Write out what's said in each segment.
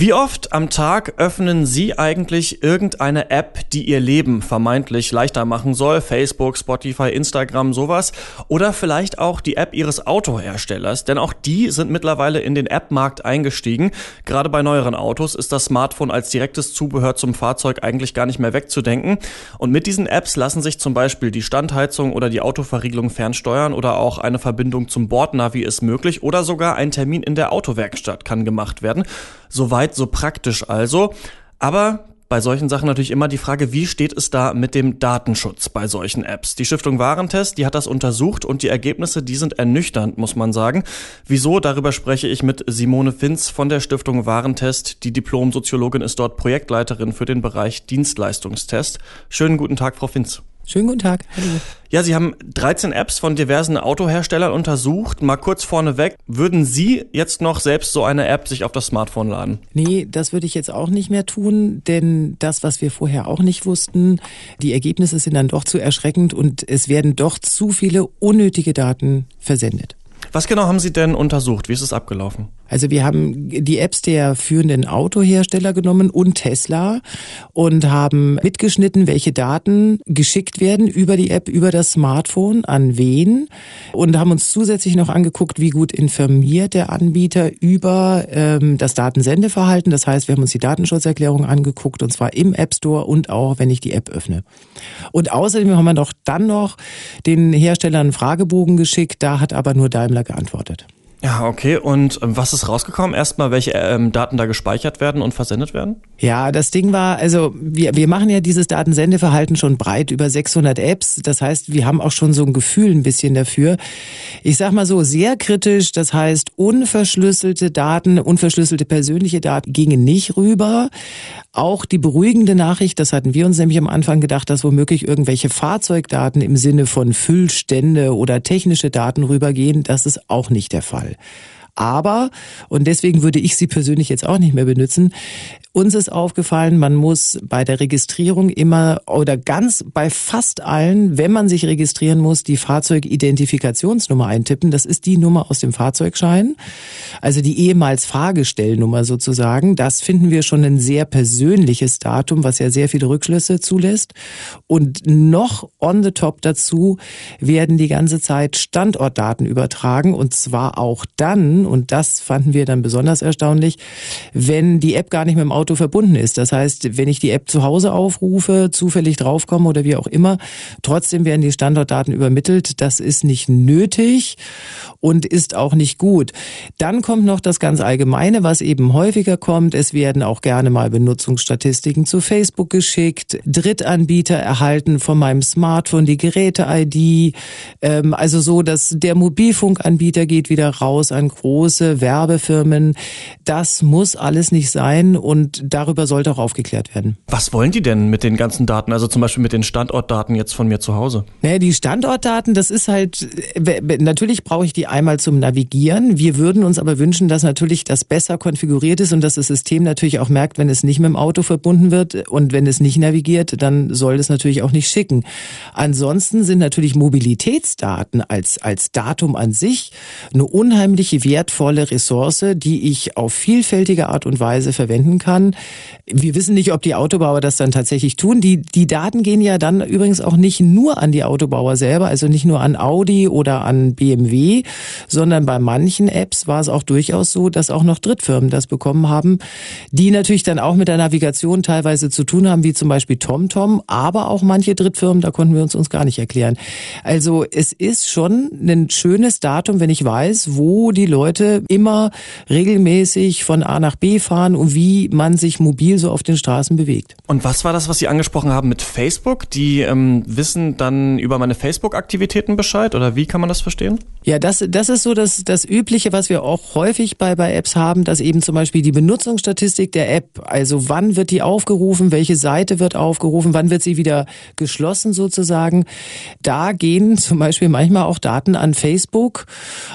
Wie oft am Tag öffnen Sie eigentlich irgendeine App, die Ihr Leben vermeintlich leichter machen soll? Facebook, Spotify, Instagram, sowas. Oder vielleicht auch die App Ihres Autoherstellers, denn auch die sind mittlerweile in den App-Markt eingestiegen. Gerade bei neueren Autos ist das Smartphone als direktes Zubehör zum Fahrzeug eigentlich gar nicht mehr wegzudenken. Und mit diesen Apps lassen sich zum Beispiel die Standheizung oder die Autoverriegelung fernsteuern oder auch eine Verbindung zum Bordnavi ist möglich oder sogar ein Termin in der Autowerkstatt kann gemacht werden. Soweit, so praktisch also. Aber bei solchen Sachen natürlich immer die Frage, wie steht es da mit dem Datenschutz bei solchen Apps? Die Stiftung Warentest, die hat das untersucht und die Ergebnisse, die sind ernüchternd, muss man sagen. Wieso? Darüber spreche ich mit Simone Finz von der Stiftung Warentest. Die Diplom-Soziologin ist dort Projektleiterin für den Bereich Dienstleistungstest. Schönen guten Tag, Frau Finz. Schönen guten Tag. Hallo. Ja, Sie haben 13 Apps von diversen Autoherstellern untersucht. Mal kurz vorneweg, würden Sie jetzt noch selbst so eine App sich auf das Smartphone laden? Nee, das würde ich jetzt auch nicht mehr tun, denn das, was wir vorher auch nicht wussten, die Ergebnisse sind dann doch zu erschreckend und es werden doch zu viele unnötige Daten versendet. Was genau haben Sie denn untersucht? Wie ist es abgelaufen? Also wir haben die Apps der führenden Autohersteller genommen und Tesla und haben mitgeschnitten, welche Daten geschickt werden über die App, über das Smartphone, an wen und haben uns zusätzlich noch angeguckt, wie gut informiert der Anbieter über ähm, das Datensendeverhalten. Das heißt, wir haben uns die Datenschutzerklärung angeguckt und zwar im App Store und auch, wenn ich die App öffne. Und außerdem haben wir doch dann noch den Herstellern einen Fragebogen geschickt, da hat aber nur Daimler geantwortet. Ja, okay. Und ähm, was ist rausgekommen? Erstmal, welche ähm, Daten da gespeichert werden und versendet werden? Ja, das Ding war, also wir, wir machen ja dieses Datensendeverhalten schon breit, über 600 Apps. Das heißt, wir haben auch schon so ein Gefühl ein bisschen dafür. Ich sag mal so, sehr kritisch, das heißt, unverschlüsselte Daten, unverschlüsselte persönliche Daten gingen nicht rüber. Auch die beruhigende Nachricht, das hatten wir uns nämlich am Anfang gedacht, dass womöglich irgendwelche Fahrzeugdaten im Sinne von Füllstände oder technische Daten rübergehen, das ist auch nicht der Fall. Fall. Aber, und deswegen würde ich sie persönlich jetzt auch nicht mehr benutzen, uns ist aufgefallen, man muss bei der Registrierung immer oder ganz bei fast allen, wenn man sich registrieren muss, die Fahrzeugidentifikationsnummer eintippen. Das ist die Nummer aus dem Fahrzeugschein, also die ehemals Fahrgestellnummer sozusagen. Das finden wir schon ein sehr persönliches Datum, was ja sehr viele Rückschlüsse zulässt. Und noch on the top dazu werden die ganze Zeit Standortdaten übertragen und zwar auch dann, und das fanden wir dann besonders erstaunlich, wenn die App gar nicht mit dem Auto verbunden ist. Das heißt, wenn ich die App zu Hause aufrufe, zufällig draufkomme oder wie auch immer, trotzdem werden die Standortdaten übermittelt. Das ist nicht nötig und ist auch nicht gut. Dann kommt noch das ganz Allgemeine, was eben häufiger kommt. Es werden auch gerne mal Benutzungsstatistiken zu Facebook geschickt. Drittanbieter erhalten von meinem Smartphone die Geräte-ID. Ähm, also so, dass der Mobilfunkanbieter geht wieder raus an große Werbefirmen. Das muss alles nicht sein und darüber sollte auch aufgeklärt werden. Was wollen die denn mit den ganzen Daten? Also zum Beispiel mit den Standortdaten jetzt von mir zu Hause? Naja, die Standortdaten, das ist halt, natürlich brauche ich die einmal zum Navigieren. Wir würden uns aber wünschen, dass natürlich das besser konfiguriert ist und dass das System natürlich auch merkt, wenn es nicht mit dem Auto verbunden wird und wenn es nicht navigiert, dann soll es natürlich auch nicht schicken. Ansonsten sind natürlich Mobilitätsdaten als, als Datum an sich eine unheimliche wertvolle Ressource, die ich auf vielfältige Art und Weise verwenden kann wir wissen nicht, ob die Autobauer das dann tatsächlich tun. Die, die Daten gehen ja dann übrigens auch nicht nur an die Autobauer selber, also nicht nur an Audi oder an BMW, sondern bei manchen Apps war es auch durchaus so, dass auch noch Drittfirmen das bekommen haben, die natürlich dann auch mit der Navigation teilweise zu tun haben, wie zum Beispiel TomTom, aber auch manche Drittfirmen, da konnten wir uns uns gar nicht erklären. Also es ist schon ein schönes Datum, wenn ich weiß, wo die Leute immer regelmäßig von A nach B fahren und wie man sich mobil so auf den Straßen bewegt. Und was war das, was Sie angesprochen haben mit Facebook? Die ähm, wissen dann über meine Facebook-Aktivitäten Bescheid oder wie kann man das verstehen? Ja, das, das ist so das, das Übliche, was wir auch häufig bei, bei Apps haben, dass eben zum Beispiel die Benutzungsstatistik der App, also wann wird die aufgerufen, welche Seite wird aufgerufen, wann wird sie wieder geschlossen sozusagen. Da gehen zum Beispiel manchmal auch Daten an Facebook,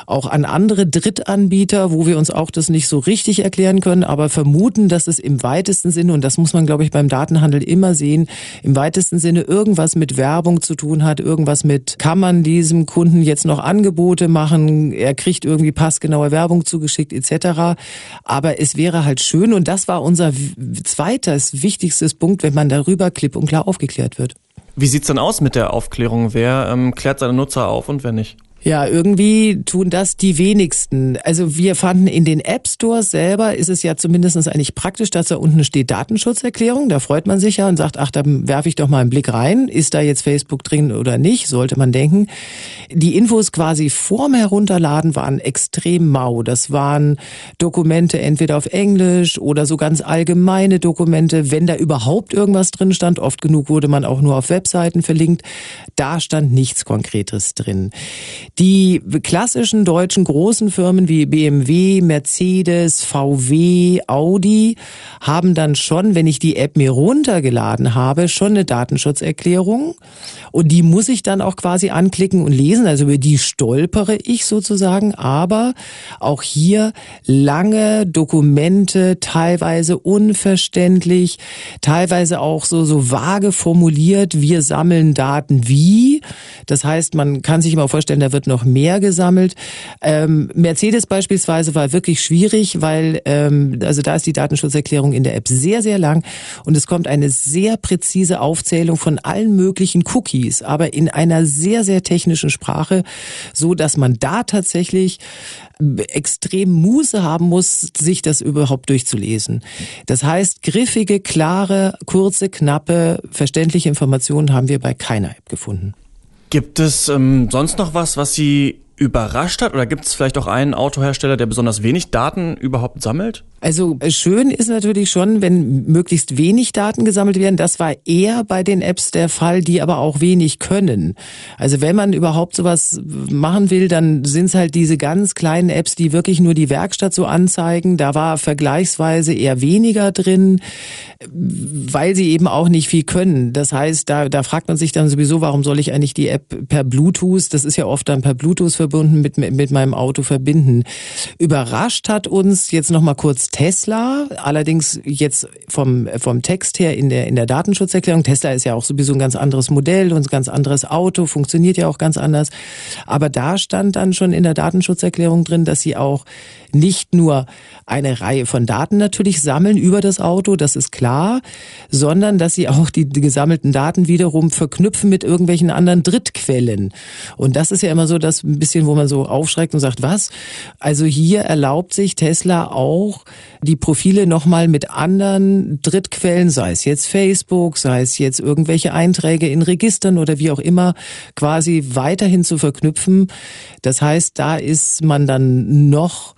auch an andere Drittanbieter Drittanbieter, wo wir uns auch das nicht so richtig erklären können, aber vermuten, dass es im weitesten Sinne, und das muss man, glaube ich, beim Datenhandel immer sehen, im weitesten Sinne irgendwas mit Werbung zu tun hat, irgendwas mit, kann man diesem Kunden jetzt noch Angebote machen, er kriegt irgendwie passgenaue Werbung zugeschickt etc. Aber es wäre halt schön, und das war unser zweites wichtigstes Punkt, wenn man darüber klipp und klar aufgeklärt wird. Wie sieht's denn aus mit der Aufklärung? Wer ähm, klärt seine Nutzer auf und wer nicht? Ja, irgendwie tun das die wenigsten. Also wir fanden in den App Stores selber ist es ja zumindest eigentlich praktisch, dass da unten steht Datenschutzerklärung. Da freut man sich ja und sagt, ach, da werfe ich doch mal einen Blick rein. Ist da jetzt Facebook drin oder nicht? Sollte man denken. Die Infos quasi vorm Herunterladen waren extrem mau. Das waren Dokumente entweder auf Englisch oder so ganz allgemeine Dokumente. Wenn da überhaupt irgendwas drin stand, oft genug wurde man auch nur auf Webseiten verlinkt. Da stand nichts Konkretes drin. Die klassischen deutschen großen Firmen wie BMW, Mercedes, VW, Audi haben dann schon, wenn ich die App mir runtergeladen habe, schon eine Datenschutzerklärung. Und die muss ich dann auch quasi anklicken und lesen. Also über die stolpere ich sozusagen. Aber auch hier lange Dokumente, teilweise unverständlich, teilweise auch so, so vage formuliert. Wir sammeln Daten wie. Das heißt, man kann sich immer vorstellen, da wird wird noch mehr gesammelt. Ähm, Mercedes beispielsweise war wirklich schwierig, weil ähm, also da ist die Datenschutzerklärung in der App sehr, sehr lang und es kommt eine sehr präzise Aufzählung von allen möglichen Cookies, aber in einer sehr, sehr technischen Sprache, so dass man da tatsächlich extrem Muße haben muss, sich das überhaupt durchzulesen. Das heißt, griffige, klare, kurze, knappe, verständliche Informationen haben wir bei keiner App gefunden. Gibt es ähm, sonst noch was, was Sie überrascht hat? Oder gibt es vielleicht auch einen Autohersteller, der besonders wenig Daten überhaupt sammelt? Also äh, schön ist natürlich schon, wenn möglichst wenig Daten gesammelt werden. Das war eher bei den Apps der Fall, die aber auch wenig können. Also wenn man überhaupt sowas machen will, dann sind es halt diese ganz kleinen Apps, die wirklich nur die Werkstatt so anzeigen. Da war vergleichsweise eher weniger drin, weil sie eben auch nicht viel können. Das heißt, da, da fragt man sich dann sowieso, warum soll ich eigentlich die App per Bluetooth, das ist ja oft dann per Bluetooth verbunden, mit, mit meinem Auto verbinden. Überrascht hat uns jetzt nochmal kurz Tesla, allerdings jetzt vom, vom Text her in der, in der Datenschutzerklärung. Tesla ist ja auch sowieso ein ganz anderes Modell und ein ganz anderes Auto, funktioniert ja auch ganz anders. Aber da stand dann schon in der Datenschutzerklärung drin, dass sie auch nicht nur eine Reihe von Daten natürlich sammeln über das Auto, das ist klar, sondern dass sie auch die, gesammelten Daten wiederum verknüpfen mit irgendwelchen anderen Drittquellen. Und das ist ja immer so das ein bisschen, wo man so aufschreckt und sagt, was? Also hier erlaubt sich Tesla auch die Profile nochmal mit anderen Drittquellen, sei es jetzt Facebook, sei es jetzt irgendwelche Einträge in Registern oder wie auch immer, quasi weiterhin zu verknüpfen. Das heißt, da ist man dann noch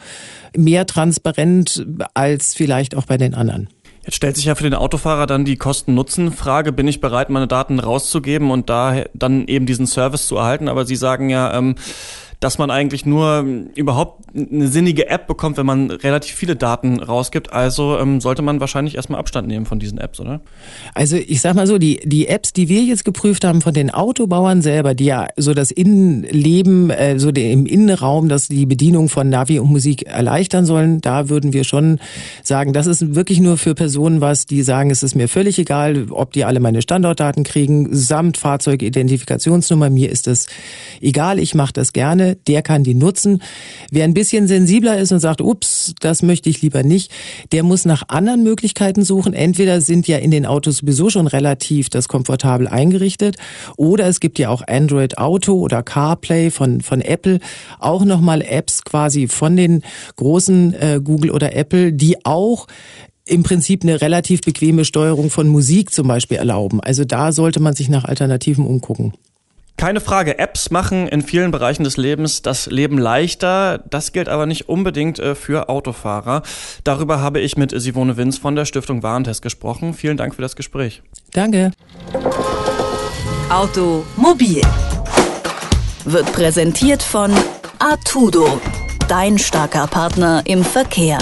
mehr transparent als vielleicht auch bei den anderen. Jetzt stellt sich ja für den Autofahrer dann die Kosten-Nutzen-Frage, bin ich bereit, meine Daten rauszugeben und da dann eben diesen Service zu erhalten? Aber Sie sagen ja, ähm, dass man eigentlich nur ähm, überhaupt eine sinnige App bekommt, wenn man relativ viele Daten rausgibt. Also ähm, sollte man wahrscheinlich erstmal Abstand nehmen von diesen Apps, oder? Also ich sag mal so, die, die Apps, die wir jetzt geprüft haben von den Autobauern selber, die ja so das Innenleben, äh, so im Innenraum, dass die Bedienung von Navi und Musik erleichtern sollen, da würden wir schon sagen, das ist wirklich nur für Personen was, die sagen, es ist mir völlig egal, ob die alle meine Standortdaten kriegen, samt Fahrzeugidentifikationsnummer, mir ist das egal, ich mache das gerne der kann die nutzen. Wer ein bisschen sensibler ist und sagt, ups, das möchte ich lieber nicht, der muss nach anderen Möglichkeiten suchen. Entweder sind ja in den Autos sowieso schon relativ das komfortabel eingerichtet oder es gibt ja auch Android Auto oder CarPlay von, von Apple, auch nochmal Apps quasi von den großen äh, Google oder Apple, die auch im Prinzip eine relativ bequeme Steuerung von Musik zum Beispiel erlauben. Also da sollte man sich nach Alternativen umgucken. Keine Frage, Apps machen in vielen Bereichen des Lebens das Leben leichter. Das gilt aber nicht unbedingt äh, für Autofahrer. Darüber habe ich mit Simone Winz von der Stiftung Warentest gesprochen. Vielen Dank für das Gespräch. Danke. Automobil wird präsentiert von Artudo, dein starker Partner im Verkehr.